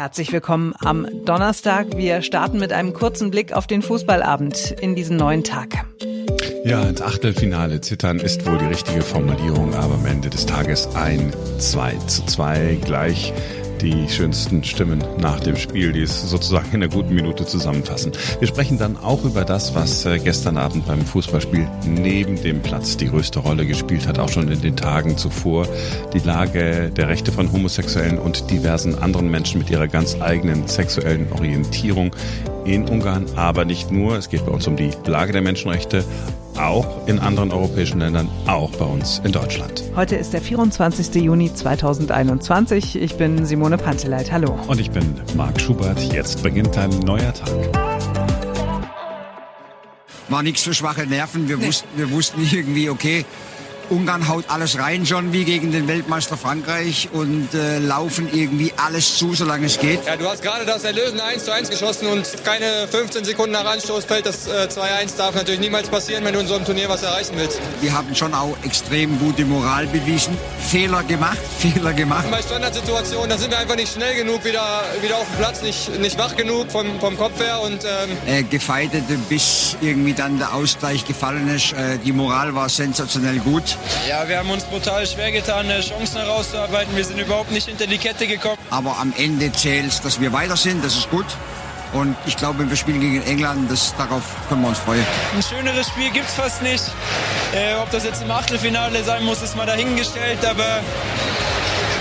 Herzlich willkommen am Donnerstag. Wir starten mit einem kurzen Blick auf den Fußballabend in diesen neuen Tag. Ja, ins Achtelfinale zittern ist wohl die richtige Formulierung, aber am Ende des Tages ein 2 zu 2 gleich die schönsten Stimmen nach dem Spiel, die es sozusagen in einer guten Minute zusammenfassen. Wir sprechen dann auch über das, was äh, gestern Abend beim Fußballspiel neben dem Platz die größte Rolle gespielt hat, auch schon in den Tagen zuvor. Die Lage der Rechte von Homosexuellen und diversen anderen Menschen mit ihrer ganz eigenen sexuellen Orientierung in Ungarn, aber nicht nur. Es geht bei uns um die Lage der Menschenrechte, auch in anderen europäischen Ländern, auch bei uns in Deutschland. Heute ist der 24. Juni 2021. Ich bin Simone Panteleit. Hallo. Und ich bin Marc Schubert. Jetzt beginnt ein neuer Tag. War nichts für schwache Nerven. Wir, nee. wussten, wir wussten irgendwie, okay, Ungarn haut alles rein schon wie gegen den Weltmeister Frankreich und äh, laufen irgendwie alles zu, solange es geht. Ja, du hast gerade das Erlösen 1 zu 1 geschossen und keine 15 Sekunden nach Anstoß fällt das äh, 2-1 darf natürlich niemals passieren, wenn du in so einem Turnier was erreichen willst. Wir haben schon auch extrem gute Moral bewiesen. Fehler gemacht, Fehler gemacht. Bei Standardsituationen, da sind wir einfach nicht schnell genug wieder, wieder auf dem Platz, nicht, nicht wach genug vom, vom Kopf her. Und, ähm äh, gefeitete, bis irgendwie dann der Ausgleich gefallen ist. Äh, die Moral war sensationell gut. Ja, wir haben uns brutal schwer getan, Chancen herauszuarbeiten. Wir sind überhaupt nicht hinter die Kette gekommen. Aber am Ende zählt dass wir weiter sind. Das ist gut. Und ich glaube, wir spielen gegen England, das, darauf können wir uns freuen. Ein schöneres Spiel gibt es fast nicht. Äh, ob das jetzt im Achtelfinale sein muss, ist mal dahingestellt. Aber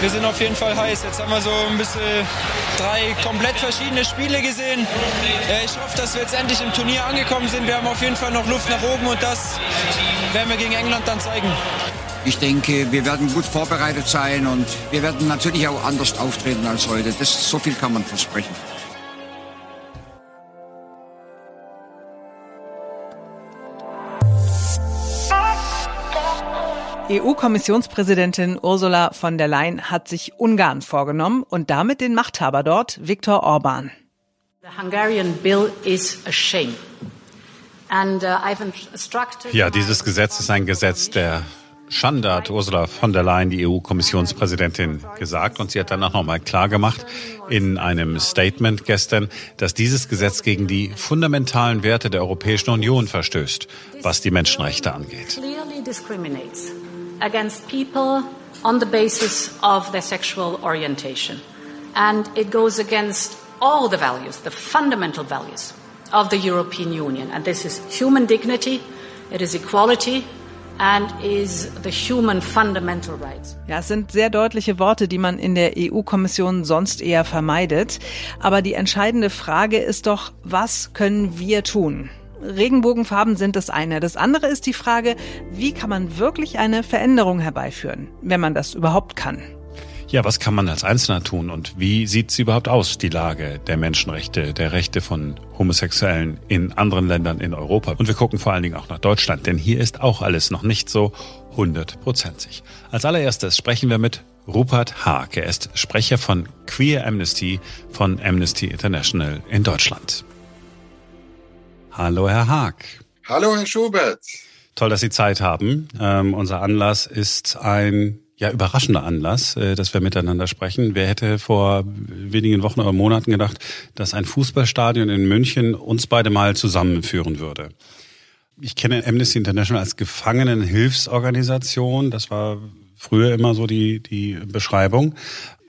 wir sind auf jeden Fall heiß. Jetzt haben wir so ein bisschen drei komplett verschiedene Spiele gesehen. Ich hoffe, dass wir jetzt endlich im Turnier angekommen sind. Wir haben auf jeden Fall noch Luft nach oben und das werden wir gegen England dann zeigen. Ich denke, wir werden gut vorbereitet sein und wir werden natürlich auch anders auftreten als heute. Das, so viel kann man versprechen. EU-Kommissionspräsidentin Ursula von der Leyen hat sich Ungarn vorgenommen und damit den Machthaber dort, Viktor Orban. Uh, ja, dieses Gesetz ist ein Gesetz der Schande, hat Ursula von der Leyen, die EU-Kommissionspräsidentin, gesagt. Und sie hat danach nochmal klargemacht in einem Statement gestern, dass dieses Gesetz gegen die fundamentalen Werte der Europäischen Union verstößt, was die Menschenrechte angeht against people on the basis of their sexual orientation. And it goes against all the values, the fundamental values of the European Union. And this is human dignity, it is equality, and is the human fundamental rights. Ja, es sind sehr deutliche Worte, die man in der EU-Kommission sonst eher vermeidet. Aber die entscheidende Frage ist doch, was können wir tun? Regenbogenfarben sind das eine. Das andere ist die Frage, wie kann man wirklich eine Veränderung herbeiführen, wenn man das überhaupt kann? Ja, was kann man als Einzelner tun und wie sieht sie überhaupt aus, die Lage der Menschenrechte, der Rechte von Homosexuellen in anderen Ländern in Europa? Und wir gucken vor allen Dingen auch nach Deutschland, denn hier ist auch alles noch nicht so hundertprozentig. Als allererstes sprechen wir mit Rupert Haag. Er ist Sprecher von Queer Amnesty von Amnesty International in Deutschland. Hallo, Herr Haag. Hallo, Herr Schubert. Toll, dass Sie Zeit haben. Ähm, unser Anlass ist ein ja überraschender Anlass, äh, dass wir miteinander sprechen. Wer hätte vor wenigen Wochen oder Monaten gedacht, dass ein Fußballstadion in München uns beide mal zusammenführen würde? Ich kenne Amnesty International als Gefangenenhilfsorganisation. Das war früher immer so die, die Beschreibung.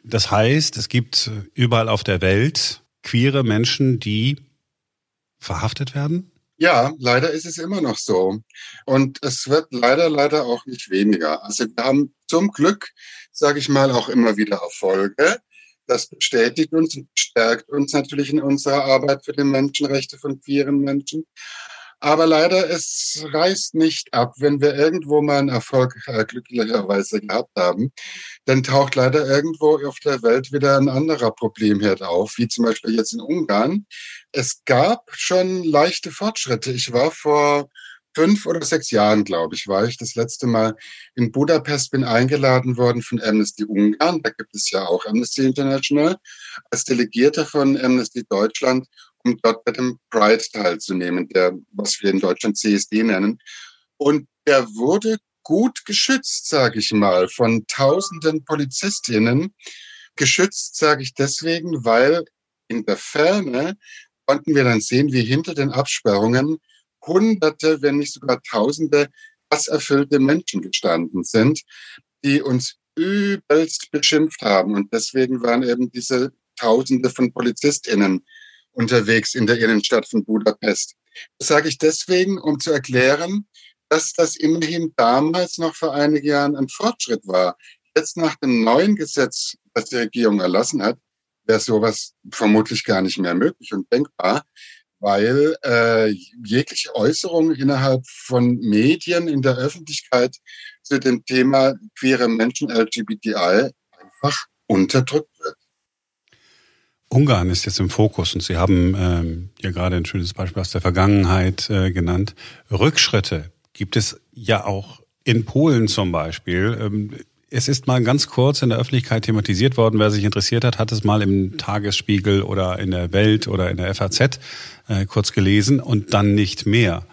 Das heißt, es gibt überall auf der Welt queere Menschen, die verhaftet werden? Ja, leider ist es immer noch so. Und es wird leider, leider auch nicht weniger. Also wir haben zum Glück, sage ich mal, auch immer wieder Erfolge. Das bestätigt uns und stärkt uns natürlich in unserer Arbeit für die Menschenrechte von queeren Menschen. Aber leider, es reißt nicht ab, wenn wir irgendwo mal einen Erfolg äh, glücklicherweise gehabt haben, dann taucht leider irgendwo auf der Welt wieder ein anderer Problemherd auf, wie zum Beispiel jetzt in Ungarn. Es gab schon leichte Fortschritte. Ich war vor fünf oder sechs Jahren, glaube ich, war ich das letzte Mal in Budapest, bin eingeladen worden von Amnesty Ungarn. Da gibt es ja auch Amnesty International als Delegierter von Amnesty Deutschland um dort bei dem Pride teilzunehmen, der, was wir in Deutschland CSD nennen. Und der wurde gut geschützt, sage ich mal, von tausenden Polizistinnen. Geschützt sage ich deswegen, weil in der Ferne konnten wir dann sehen, wie hinter den Absperrungen Hunderte, wenn nicht sogar Tausende hasserfüllte Menschen gestanden sind, die uns übelst beschimpft haben. Und deswegen waren eben diese Tausende von PolizistInnen unterwegs in der Innenstadt von Budapest. Das sage ich deswegen, um zu erklären, dass das immerhin damals noch vor einigen Jahren ein Fortschritt war. Jetzt nach dem neuen Gesetz, das die Regierung erlassen hat, wäre sowas vermutlich gar nicht mehr möglich und denkbar, weil äh, jegliche Äußerung innerhalb von Medien in der Öffentlichkeit zu dem Thema queere Menschen LGBTI einfach unterdrückt. Ungarn ist jetzt im Fokus und Sie haben ähm, ja gerade ein schönes Beispiel aus der Vergangenheit äh, genannt. Rückschritte gibt es ja auch in Polen zum Beispiel. Ähm, es ist mal ganz kurz in der Öffentlichkeit thematisiert worden. Wer sich interessiert hat, hat es mal im Tagesspiegel oder in der Welt oder in der FAZ äh, kurz gelesen und dann nicht mehr.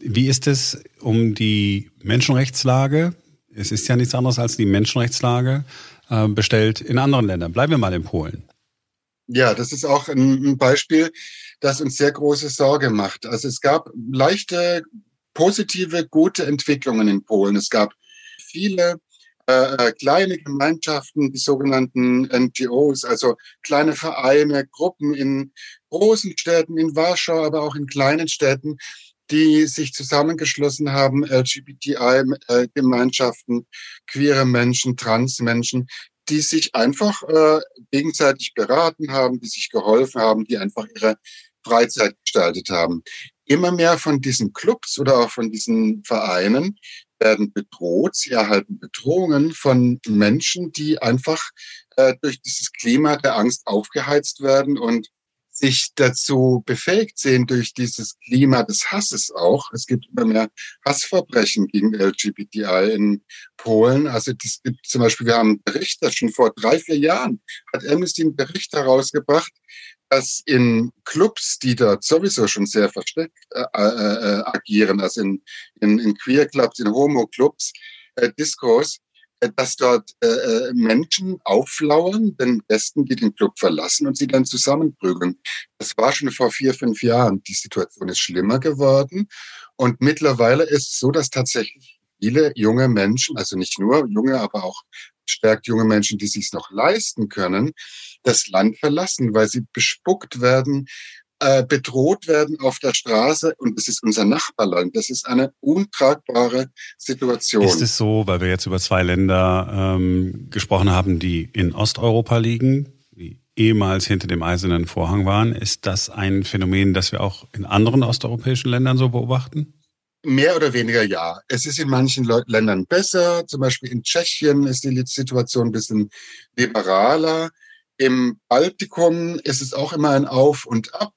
Wie ist es um die Menschenrechtslage? Es ist ja nichts anderes als die Menschenrechtslage äh, bestellt in anderen Ländern. Bleiben wir mal in Polen. Ja, das ist auch ein Beispiel, das uns sehr große Sorge macht. Also es gab leichte, positive, gute Entwicklungen in Polen. Es gab viele äh, äh kleine Gemeinschaften, die sogenannten NGOs, also kleine Vereine, Gruppen in großen Städten, in Warschau, aber auch in kleinen Städten, die sich zusammengeschlossen haben, LGBTI-Gemeinschaften, äh, queere Menschen, Transmenschen, die sich einfach äh, gegenseitig beraten haben, die sich geholfen haben, die einfach ihre Freizeit gestaltet haben. Immer mehr von diesen Clubs oder auch von diesen Vereinen werden bedroht. Sie erhalten Bedrohungen von Menschen, die einfach äh, durch dieses Klima der Angst aufgeheizt werden und sich dazu befähigt sehen durch dieses Klima des Hasses auch. Es gibt immer mehr Hassverbrechen gegen LGBTI in Polen. Also das gibt zum Beispiel, wir haben einen Bericht, das schon vor drei, vier Jahren hat Amnesty einen Bericht herausgebracht, dass in Clubs, die dort sowieso schon sehr versteckt äh, äh, äh agieren, also in, in, in Queer Clubs, in Homo Clubs, äh, Discos, dass dort äh, äh, Menschen auflauern, den Gästen, die den Club verlassen und sie dann zusammenprügeln. Das war schon vor vier, fünf Jahren. Die Situation ist schlimmer geworden. Und mittlerweile ist es so, dass tatsächlich viele junge Menschen, also nicht nur junge, aber auch stärkt junge Menschen, die sich noch leisten können, das Land verlassen, weil sie bespuckt werden, äh, bedroht werden auf der Straße und es ist unser Nachbarland. Das ist eine untragbare Situation. Ist es so, weil wir jetzt über zwei Länder ähm, gesprochen haben, die in Osteuropa liegen, die ehemals hinter dem eisernen Vorhang waren, ist das ein Phänomen, das wir auch in anderen osteuropäischen Ländern so beobachten? Mehr oder weniger ja. Es ist in manchen Ländern besser. Zum Beispiel in Tschechien ist die Situation ein bisschen liberaler. Im Baltikum ist es auch immer ein Auf und Ab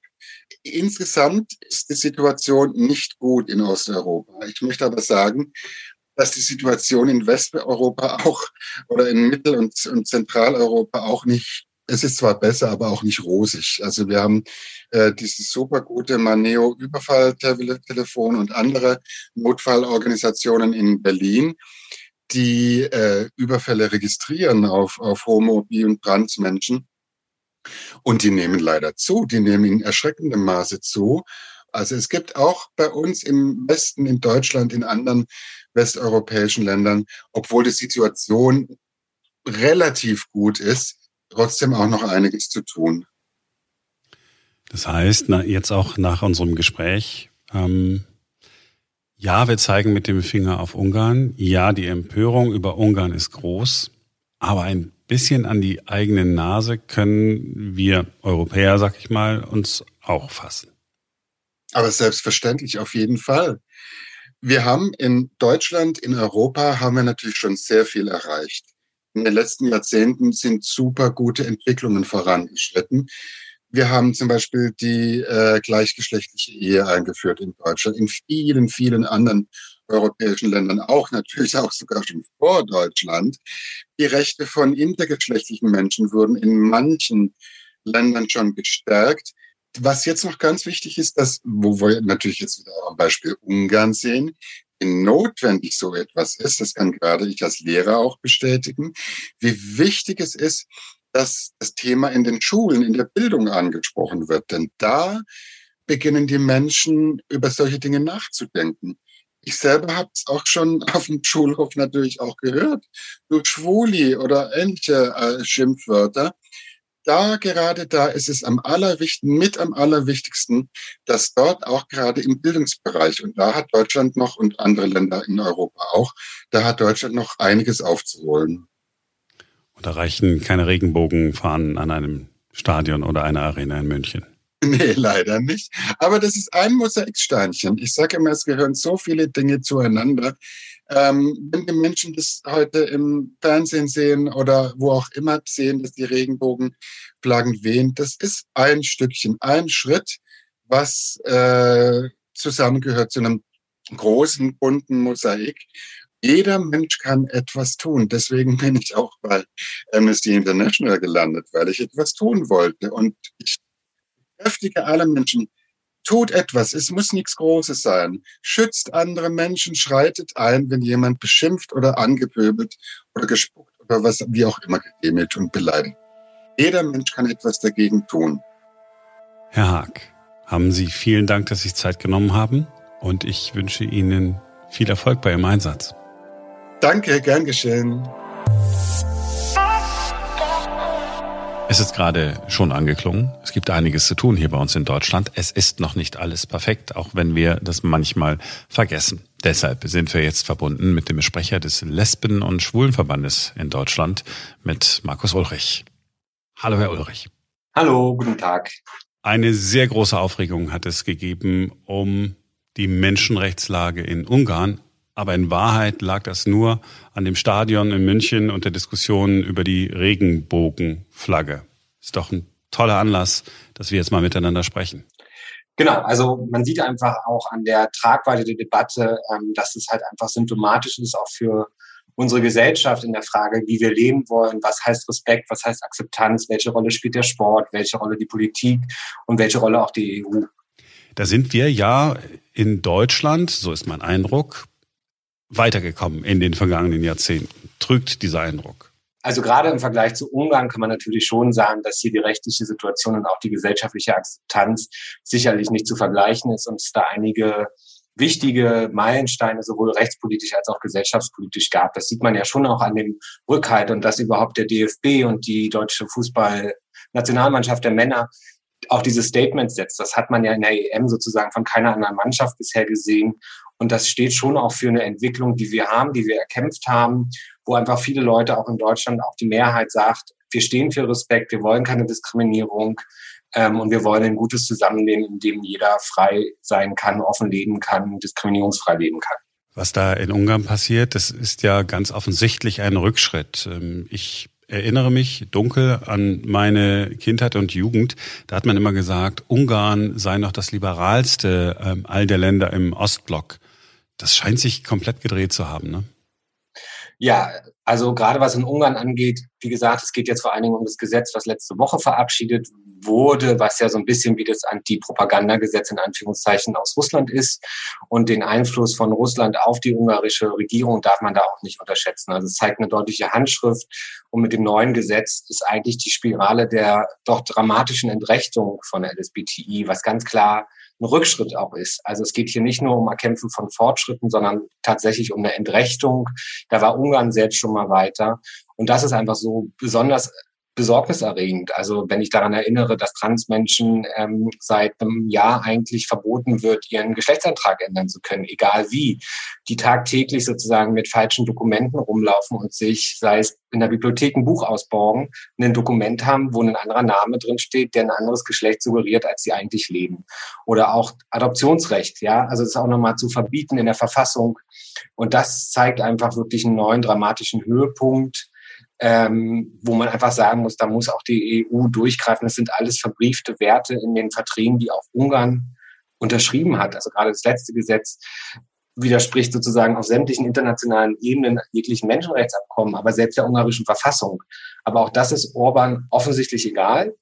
insgesamt ist die Situation nicht gut in Osteuropa. Ich möchte aber sagen, dass die Situation in Westeuropa auch oder in Mittel- und, und Zentraleuropa auch nicht, es ist zwar besser, aber auch nicht rosig. Also wir haben äh, dieses super gute Maneo-Überfalltelefon und andere Notfallorganisationen in Berlin, die äh, Überfälle registrieren auf, auf Homo-, Bi- und Transmenschen. Und die nehmen leider zu, die nehmen in erschreckendem Maße zu. Also es gibt auch bei uns im Westen, in Deutschland, in anderen westeuropäischen Ländern, obwohl die Situation relativ gut ist, trotzdem auch noch einiges zu tun. Das heißt, na, jetzt auch nach unserem Gespräch, ähm, ja, wir zeigen mit dem Finger auf Ungarn. Ja, die Empörung über Ungarn ist groß, aber ein bisschen an die eigene Nase können wir Europäer, sag ich mal, uns auch fassen. Aber selbstverständlich, auf jeden Fall. Wir haben in Deutschland, in Europa, haben wir natürlich schon sehr viel erreicht. In den letzten Jahrzehnten sind super gute Entwicklungen vorangeschritten. Wir haben zum Beispiel die äh, gleichgeschlechtliche Ehe eingeführt in Deutschland, in vielen, vielen anderen europäischen Ländern auch, natürlich auch sogar schon vor Deutschland. Die Rechte von intergeschlechtlichen Menschen wurden in manchen Ländern schon gestärkt. Was jetzt noch ganz wichtig ist, dass, wo wir natürlich jetzt wieder am Beispiel Ungarn sehen, wie notwendig so etwas ist, das kann gerade ich als Lehrer auch bestätigen, wie wichtig es ist, dass das Thema in den Schulen, in der Bildung angesprochen wird. Denn da beginnen die Menschen über solche Dinge nachzudenken. Ich selber habe es auch schon auf dem Schulhof natürlich auch gehört, durch Schwuli oder ähnliche äh, Schimpfwörter. Da gerade da ist es am allerwichtigsten, mit am allerwichtigsten, dass dort auch gerade im Bildungsbereich, und da hat Deutschland noch und andere Länder in Europa auch, da hat Deutschland noch einiges aufzuholen. Und da reichen keine Regenbogenfahnen an einem Stadion oder einer Arena in München. Nee, leider nicht. Aber das ist ein Mosaiksteinchen. Ich sage immer, es gehören so viele Dinge zueinander. Ähm, wenn die Menschen das heute im Fernsehen sehen oder wo auch immer sehen, dass die Regenbogenflaggen wehen, das ist ein Stückchen, ein Schritt, was äh, zusammengehört zu einem großen, bunten Mosaik. Jeder Mensch kann etwas tun. Deswegen bin ich auch bei Amnesty International gelandet, weil ich etwas tun wollte. Und ich kräftige alle Menschen. Tut etwas. Es muss nichts Großes sein. Schützt andere Menschen, schreitet ein, wenn jemand beschimpft oder angepöbelt oder gespuckt oder was, wie auch immer gedemütigt und beleidigt. Jeder Mensch kann etwas dagegen tun. Herr Haag, haben Sie vielen Dank, dass Sie sich Zeit genommen haben und ich wünsche Ihnen viel Erfolg bei Ihrem Einsatz. Danke, gern geschehen. Es ist gerade schon angeklungen. Es gibt einiges zu tun hier bei uns in Deutschland. Es ist noch nicht alles perfekt, auch wenn wir das manchmal vergessen. Deshalb sind wir jetzt verbunden mit dem Sprecher des Lesben- und Schwulenverbandes in Deutschland, mit Markus Ulrich. Hallo, Herr Ulrich. Hallo, guten Tag. Eine sehr große Aufregung hat es gegeben um die Menschenrechtslage in Ungarn aber in Wahrheit lag das nur an dem Stadion in München und der Diskussion über die Regenbogenflagge. Ist doch ein toller Anlass, dass wir jetzt mal miteinander sprechen. Genau, also man sieht einfach auch an der Tragweite der Debatte, ähm, dass es halt einfach symptomatisch ist, auch für unsere Gesellschaft in der Frage, wie wir leben wollen, was heißt Respekt, was heißt Akzeptanz, welche Rolle spielt der Sport, welche Rolle die Politik und welche Rolle auch die EU. Da sind wir ja in Deutschland, so ist mein Eindruck, weitergekommen in den vergangenen Jahrzehnten. Trügt dieser Eindruck? Also gerade im Vergleich zu Ungarn kann man natürlich schon sagen, dass hier die rechtliche Situation und auch die gesellschaftliche Akzeptanz sicherlich nicht zu vergleichen ist und es da einige wichtige Meilensteine sowohl rechtspolitisch als auch gesellschaftspolitisch gab. Das sieht man ja schon auch an dem Rückhalt und dass überhaupt der DFB und die deutsche Fußballnationalmannschaft der Männer auch diese Statements setzt. Das hat man ja in der EM sozusagen von keiner anderen Mannschaft bisher gesehen. Und das steht schon auch für eine Entwicklung, die wir haben, die wir erkämpft haben, wo einfach viele Leute auch in Deutschland, auch die Mehrheit sagt, wir stehen für Respekt, wir wollen keine Diskriminierung ähm, und wir wollen ein gutes Zusammenleben, in dem jeder frei sein kann, offen leben kann, diskriminierungsfrei leben kann. Was da in Ungarn passiert, das ist ja ganz offensichtlich ein Rückschritt. Ähm, ich erinnere mich dunkel an meine Kindheit und Jugend. Da hat man immer gesagt, Ungarn sei noch das liberalste ähm, all der Länder im Ostblock. Das scheint sich komplett gedreht zu haben, ne? Ja, also gerade was in Ungarn angeht, wie gesagt, es geht jetzt vor allen Dingen um das Gesetz, was letzte Woche verabschiedet wurde, was ja so ein bisschen wie das Anti-Propaganda-Gesetz in Anführungszeichen aus Russland ist. Und den Einfluss von Russland auf die ungarische Regierung darf man da auch nicht unterschätzen. Also es zeigt eine deutliche Handschrift. Und mit dem neuen Gesetz ist eigentlich die Spirale der doch dramatischen Entrechtung von LSBTI, was ganz klar ein Rückschritt auch ist. Also es geht hier nicht nur um Erkämpfen von Fortschritten, sondern tatsächlich um eine Entrechtung. Da war Ungarn selbst schon mal weiter. Und das ist einfach so besonders besorgniserregend. Also wenn ich daran erinnere, dass Transmenschen ähm, seit einem Jahr eigentlich verboten wird, ihren Geschlechtsantrag ändern zu können, egal wie, die tagtäglich sozusagen mit falschen Dokumenten rumlaufen und sich, sei es in der Bibliothek ein Buch ausborgen, ein Dokument haben, wo ein anderer Name drin steht, der ein anderes Geschlecht suggeriert, als sie eigentlich leben. Oder auch Adoptionsrecht, ja, also das ist auch nochmal zu verbieten in der Verfassung. Und das zeigt einfach wirklich einen neuen dramatischen Höhepunkt ähm, wo man einfach sagen muss, da muss auch die EU durchgreifen. Das sind alles verbriefte Werte in den Verträgen, die auch Ungarn unterschrieben hat. Also gerade das letzte Gesetz widerspricht sozusagen auf sämtlichen internationalen Ebenen jeglichen Menschenrechtsabkommen, aber selbst der ungarischen Verfassung. Aber auch das ist Orban offensichtlich egal.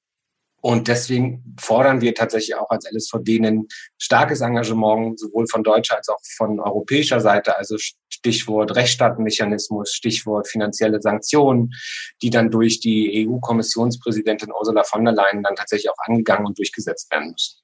Und deswegen fordern wir tatsächlich auch als LSVD ein starkes Engagement, sowohl von deutscher als auch von europäischer Seite. Also Stichwort Rechtsstaatenmechanismus, Stichwort finanzielle Sanktionen, die dann durch die EU-Kommissionspräsidentin Ursula von der Leyen dann tatsächlich auch angegangen und durchgesetzt werden müssen.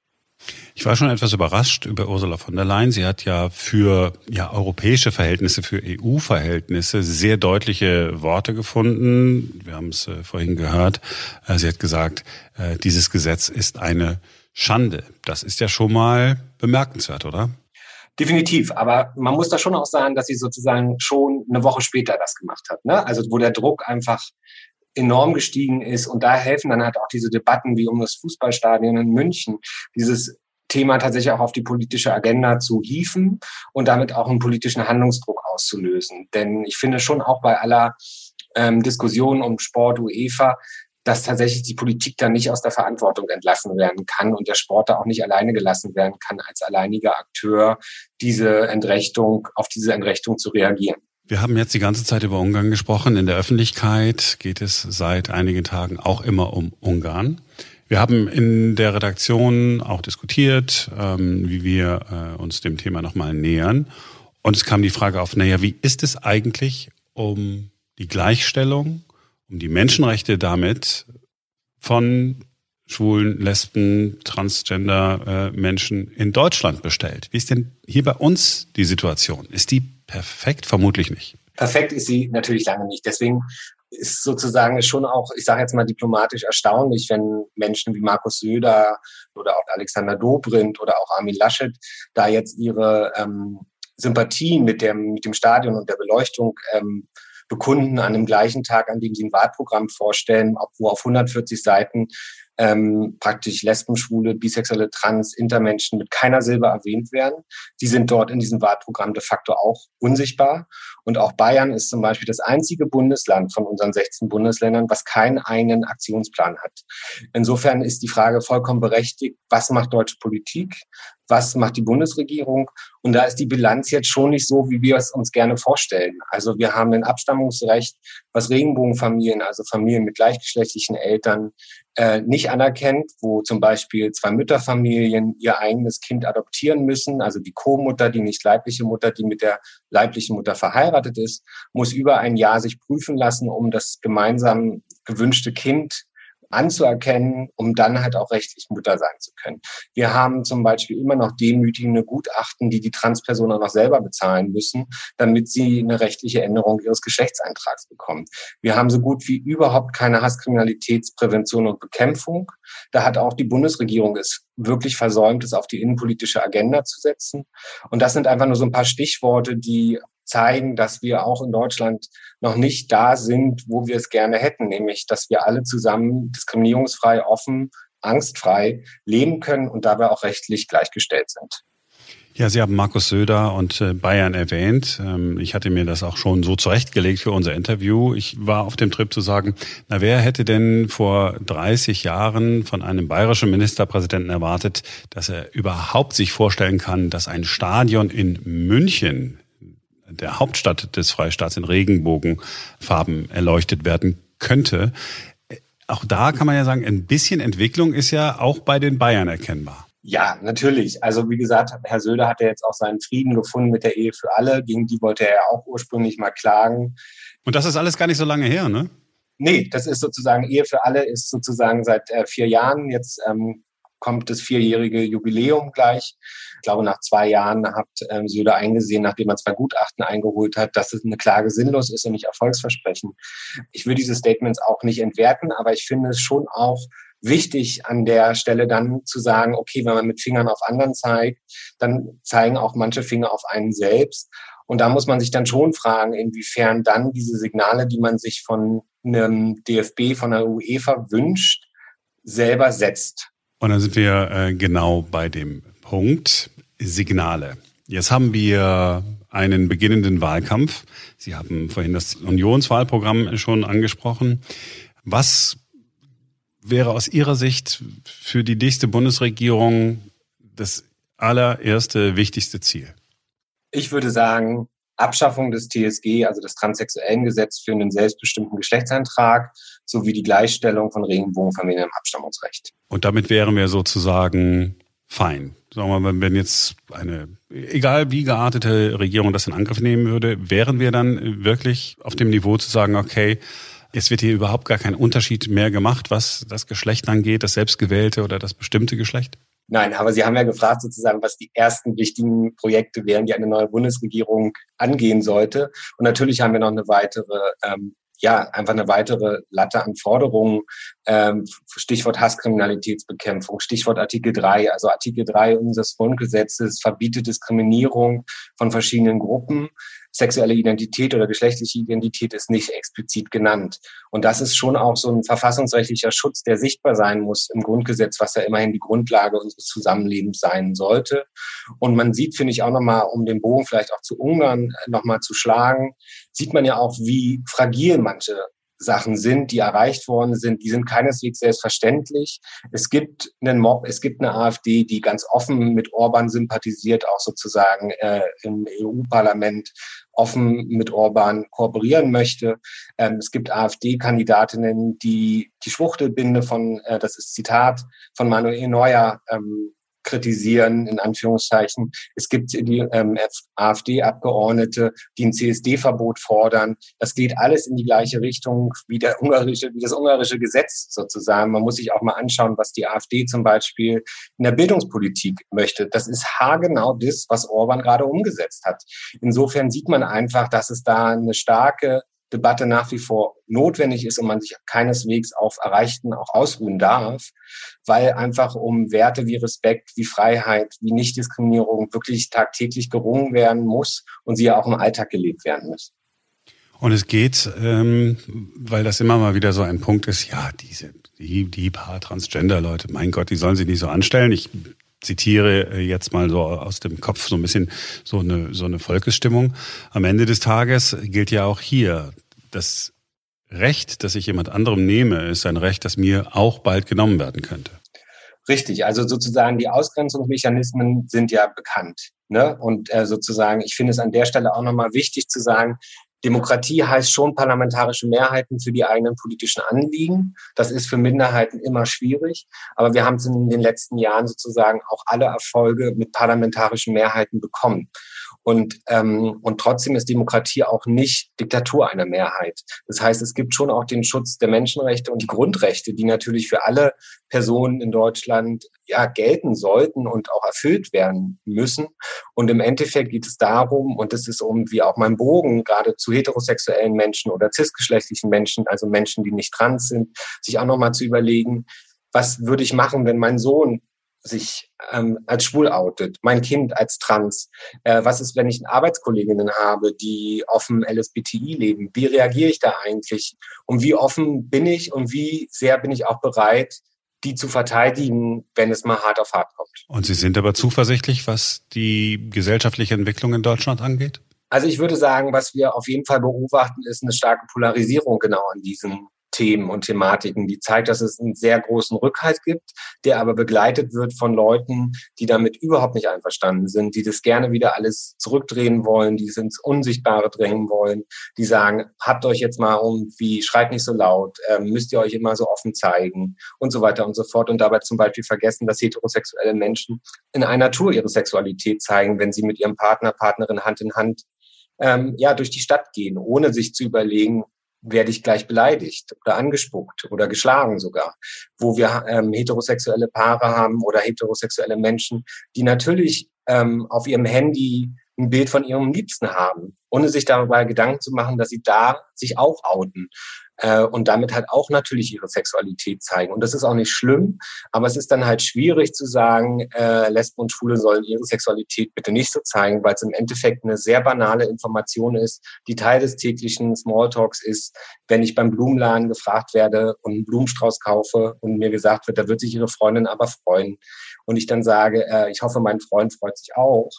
Ich war schon etwas überrascht über Ursula von der Leyen. Sie hat ja für ja, europäische Verhältnisse, für EU-Verhältnisse sehr deutliche Worte gefunden. Wir haben es äh, vorhin gehört. Äh, sie hat gesagt, äh, dieses Gesetz ist eine Schande. Das ist ja schon mal bemerkenswert, oder? Definitiv, aber man muss da schon auch sagen, dass sie sozusagen schon eine Woche später das gemacht hat. Ne? Also wo der Druck einfach enorm gestiegen ist. Und da helfen dann halt auch diese Debatten wie um das Fußballstadion in München, dieses Thema tatsächlich auch auf die politische Agenda zu hieven und damit auch einen politischen Handlungsdruck auszulösen. Denn ich finde schon auch bei aller ähm, Diskussion um Sport, UEFA, dass tatsächlich die Politik dann nicht aus der Verantwortung entlassen werden kann und der Sport da auch nicht alleine gelassen werden kann, als alleiniger Akteur diese Entrechtung, auf diese Entrechtung zu reagieren. Wir haben jetzt die ganze Zeit über Ungarn gesprochen. In der Öffentlichkeit geht es seit einigen Tagen auch immer um Ungarn. Wir haben in der Redaktion auch diskutiert, ähm, wie wir äh, uns dem Thema nochmal nähern. Und es kam die Frage auf, naja, wie ist es eigentlich um die Gleichstellung, um die Menschenrechte damit von schwulen, lesben, transgender äh, Menschen in Deutschland bestellt? Wie ist denn hier bei uns die Situation? Ist die perfekt? Vermutlich nicht. Perfekt ist sie natürlich lange nicht. Deswegen ist sozusagen schon auch, ich sage jetzt mal diplomatisch erstaunlich, wenn Menschen wie Markus Söder oder auch Alexander Dobrindt oder auch Armin Laschet da jetzt ihre ähm, Sympathien mit dem, mit dem Stadion und der Beleuchtung ähm, bekunden an dem gleichen Tag, an dem sie ein Wahlprogramm vorstellen, wo auf 140 Seiten ähm, praktisch Lesben, Schwule, Bisexuelle, Trans, Intermenschen mit keiner Silbe erwähnt werden. Die sind dort in diesem Wahlprogramm de facto auch unsichtbar. Und auch Bayern ist zum Beispiel das einzige Bundesland von unseren 16 Bundesländern, was keinen eigenen Aktionsplan hat. Insofern ist die Frage vollkommen berechtigt, was macht deutsche Politik? Was macht die Bundesregierung? Und da ist die Bilanz jetzt schon nicht so, wie wir es uns gerne vorstellen. Also wir haben ein Abstammungsrecht, was Regenbogenfamilien, also Familien mit gleichgeschlechtlichen Eltern, äh, nicht anerkennt, wo zum Beispiel zwei Mütterfamilien ihr eigenes Kind adoptieren müssen. Also die Co-Mutter, die nicht leibliche Mutter, die mit der leiblichen Mutter verheiratet ist, muss über ein Jahr sich prüfen lassen, um das gemeinsam gewünschte Kind anzuerkennen, um dann halt auch rechtlich Mutter sein zu können. Wir haben zum Beispiel immer noch demütigende Gutachten, die die Transpersonen noch selber bezahlen müssen, damit sie eine rechtliche Änderung ihres Geschlechtseintrags bekommen. Wir haben so gut wie überhaupt keine Hasskriminalitätsprävention und Bekämpfung. Da hat auch die Bundesregierung es wirklich versäumt, es auf die innenpolitische Agenda zu setzen. Und das sind einfach nur so ein paar Stichworte, die zeigen, dass wir auch in Deutschland noch nicht da sind, wo wir es gerne hätten, nämlich dass wir alle zusammen diskriminierungsfrei, offen, angstfrei leben können und dabei auch rechtlich gleichgestellt sind. Ja, Sie haben Markus Söder und äh, Bayern erwähnt. Ähm, ich hatte mir das auch schon so zurechtgelegt für unser Interview. Ich war auf dem Trip zu sagen, na wer hätte denn vor 30 Jahren von einem bayerischen Ministerpräsidenten erwartet, dass er überhaupt sich vorstellen kann, dass ein Stadion in München der Hauptstadt des Freistaats in Regenbogenfarben erleuchtet werden könnte. Auch da kann man ja sagen, ein bisschen Entwicklung ist ja auch bei den Bayern erkennbar. Ja, natürlich. Also wie gesagt, Herr Söder hat ja jetzt auch seinen Frieden gefunden mit der Ehe für alle. Gegen die wollte er ja auch ursprünglich mal klagen. Und das ist alles gar nicht so lange her, ne? Nee, das ist sozusagen Ehe für alle ist sozusagen seit äh, vier Jahren. Jetzt ähm, kommt das vierjährige Jubiläum gleich. Ich glaube, nach zwei Jahren hat ähm, Söder eingesehen, nachdem er zwei Gutachten eingeholt hat, dass es eine Klage sinnlos ist und nicht erfolgsversprechend. Ich will diese Statements auch nicht entwerten, aber ich finde es schon auch wichtig an der Stelle dann zu sagen, okay, wenn man mit Fingern auf anderen zeigt, dann zeigen auch manche Finger auf einen selbst. Und da muss man sich dann schon fragen, inwiefern dann diese Signale, die man sich von einem DFB, von der UEFA wünscht, selber setzt. Und dann sind wir äh, genau bei dem Punkt Signale. Jetzt haben wir einen beginnenden Wahlkampf. Sie haben vorhin das Unionswahlprogramm schon angesprochen. Was wäre aus Ihrer Sicht für die nächste Bundesregierung das allererste wichtigste Ziel? Ich würde sagen, Abschaffung des TSG, also des transsexuellen Gesetz für einen selbstbestimmten Geschlechtseintrag sowie die Gleichstellung von Regenbogenfamilien im Abstammungsrecht. Und damit wären wir sozusagen fein. Sagen wir mal, wenn jetzt eine, egal wie geartete Regierung das in Angriff nehmen würde, wären wir dann wirklich auf dem Niveau zu sagen, okay, es wird hier überhaupt gar kein Unterschied mehr gemacht, was das Geschlecht angeht, das selbstgewählte oder das bestimmte Geschlecht? Nein, aber Sie haben ja gefragt sozusagen, was die ersten wichtigen Projekte wären, die eine neue Bundesregierung angehen sollte. Und natürlich haben wir noch eine weitere ähm, ja, einfach eine weitere Latte an Forderungen, ähm, Stichwort Hasskriminalitätsbekämpfung, Stichwort Artikel 3. Also Artikel 3 unseres Grundgesetzes verbietet Diskriminierung von verschiedenen Gruppen sexuelle Identität oder geschlechtliche Identität ist nicht explizit genannt. Und das ist schon auch so ein verfassungsrechtlicher Schutz, der sichtbar sein muss im Grundgesetz, was ja immerhin die Grundlage unseres Zusammenlebens sein sollte. Und man sieht, finde ich, auch nochmal, um den Bogen vielleicht auch zu Ungarn nochmal zu schlagen, sieht man ja auch, wie fragil manche Sachen sind, die erreicht worden sind, die sind keineswegs selbstverständlich. Es gibt einen Mob, es gibt eine AfD, die ganz offen mit Orban sympathisiert, auch sozusagen äh, im EU-Parlament offen mit Orban kooperieren möchte. Ähm, es gibt AfD-Kandidatinnen, die die Schwuchtelbinde von, äh, das ist Zitat von Manuel Neuer, ähm, kritisieren, in Anführungszeichen. Es gibt die ähm, AfD-Abgeordnete, die ein CSD-Verbot fordern. Das geht alles in die gleiche Richtung wie, der ungarische, wie das ungarische Gesetz sozusagen. Man muss sich auch mal anschauen, was die AfD zum Beispiel in der Bildungspolitik möchte. Das ist haargenau das, was Orban gerade umgesetzt hat. Insofern sieht man einfach, dass es da eine starke Debatte nach wie vor notwendig ist und man sich keineswegs auf Erreichten auch ausruhen darf, weil einfach um Werte wie Respekt, wie Freiheit, wie Nichtdiskriminierung wirklich tagtäglich gerungen werden muss und sie ja auch im Alltag gelebt werden müssen. Und es geht, ähm, weil das immer mal wieder so ein Punkt ist, ja, diese, die, die paar Transgender-Leute, mein Gott, die sollen sich nicht so anstellen. Ich zitiere äh, jetzt mal so aus dem Kopf so ein bisschen so eine, so eine Volkesstimmung. Am Ende des Tages gilt ja auch hier, das Recht, das ich jemand anderem nehme, ist ein Recht, das mir auch bald genommen werden könnte. Richtig, also sozusagen die Ausgrenzungsmechanismen sind ja bekannt. Ne? Und äh, sozusagen, ich finde es an der Stelle auch nochmal wichtig zu sagen, Demokratie heißt schon parlamentarische Mehrheiten für die eigenen politischen Anliegen. Das ist für Minderheiten immer schwierig. Aber wir haben es in den letzten Jahren sozusagen auch alle Erfolge mit parlamentarischen Mehrheiten bekommen. Und, ähm, und trotzdem ist Demokratie auch nicht Diktatur einer Mehrheit. Das heißt, es gibt schon auch den Schutz der Menschenrechte und die Grundrechte, die natürlich für alle Personen in Deutschland ja gelten sollten und auch erfüllt werden müssen. Und im Endeffekt geht es darum, und das ist irgendwie auch mein Bogen, gerade zu heterosexuellen Menschen oder cisgeschlechtlichen Menschen, also Menschen, die nicht trans sind, sich auch nochmal zu überlegen, was würde ich machen, wenn mein Sohn sich ähm, als schwul outet, mein Kind als trans? Äh, was ist, wenn ich Arbeitskolleginnen habe, die offen LSBTI leben? Wie reagiere ich da eigentlich? Und wie offen bin ich und wie sehr bin ich auch bereit, die zu verteidigen, wenn es mal hart auf hart kommt? Und Sie sind aber zuversichtlich, was die gesellschaftliche Entwicklung in Deutschland angeht? Also ich würde sagen, was wir auf jeden Fall beobachten, ist eine starke Polarisierung genau an diesem Themen und Thematiken, die zeigt, dass es einen sehr großen Rückhalt gibt, der aber begleitet wird von Leuten, die damit überhaupt nicht einverstanden sind, die das gerne wieder alles zurückdrehen wollen, die es ins Unsichtbare drängen wollen, die sagen, habt euch jetzt mal um, wie schreit nicht so laut, äh, müsst ihr euch immer so offen zeigen und so weiter und so fort und dabei zum Beispiel vergessen, dass heterosexuelle Menschen in einer Tour ihre Sexualität zeigen, wenn sie mit ihrem Partner, Partnerin Hand in Hand ähm, ja durch die Stadt gehen, ohne sich zu überlegen, werde ich gleich beleidigt oder angespuckt oder geschlagen sogar, wo wir ähm, heterosexuelle Paare haben oder heterosexuelle Menschen, die natürlich ähm, auf ihrem Handy ein Bild von ihrem Liebsten haben, ohne sich darüber Gedanken zu machen, dass sie da sich auch outen äh, und damit halt auch natürlich ihre Sexualität zeigen. Und das ist auch nicht schlimm, aber es ist dann halt schwierig zu sagen, äh, Lesben und Schwule sollen ihre Sexualität bitte nicht so zeigen, weil es im Endeffekt eine sehr banale Information ist, die Teil des täglichen Smalltalks ist, wenn ich beim Blumenladen gefragt werde und einen Blumenstrauß kaufe und mir gesagt wird, da wird sich ihre Freundin aber freuen und ich dann sage, äh, ich hoffe, mein Freund freut sich auch,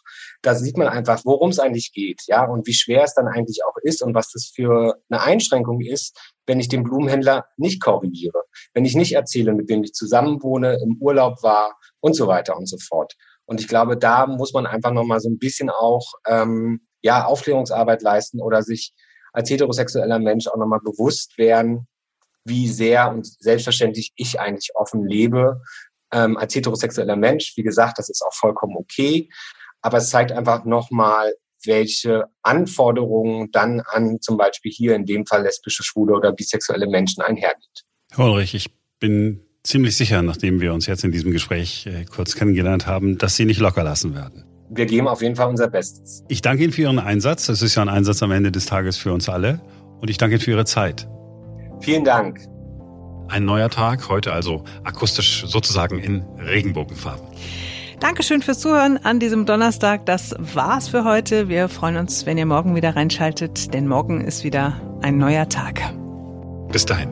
da sieht man einfach, worum es eigentlich geht, ja, und wie schwer es dann eigentlich auch ist und was das für eine Einschränkung ist, wenn ich den Blumenhändler nicht korrigiere, wenn ich nicht erzähle, mit wem ich zusammenwohne, im Urlaub war und so weiter und so fort. Und ich glaube, da muss man einfach nochmal so ein bisschen auch ähm, ja, Aufklärungsarbeit leisten oder sich als heterosexueller Mensch auch nochmal bewusst werden, wie sehr und selbstverständlich ich eigentlich offen lebe ähm, als heterosexueller Mensch. Wie gesagt, das ist auch vollkommen okay. Aber es zeigt einfach nochmal, welche Anforderungen dann an zum Beispiel hier in dem Fall lesbische, schwule oder bisexuelle Menschen einhergeht. Herr Ulrich, ich bin ziemlich sicher, nachdem wir uns jetzt in diesem Gespräch äh, kurz kennengelernt haben, dass Sie nicht locker lassen werden. Wir geben auf jeden Fall unser Bestes. Ich danke Ihnen für Ihren Einsatz. Das ist ja ein Einsatz am Ende des Tages für uns alle. Und ich danke Ihnen für Ihre Zeit. Vielen Dank. Ein neuer Tag, heute also akustisch sozusagen in Regenbogenfarben. Dankeschön fürs Zuhören an diesem Donnerstag. Das war's für heute. Wir freuen uns, wenn ihr morgen wieder reinschaltet, denn morgen ist wieder ein neuer Tag. Bis dahin.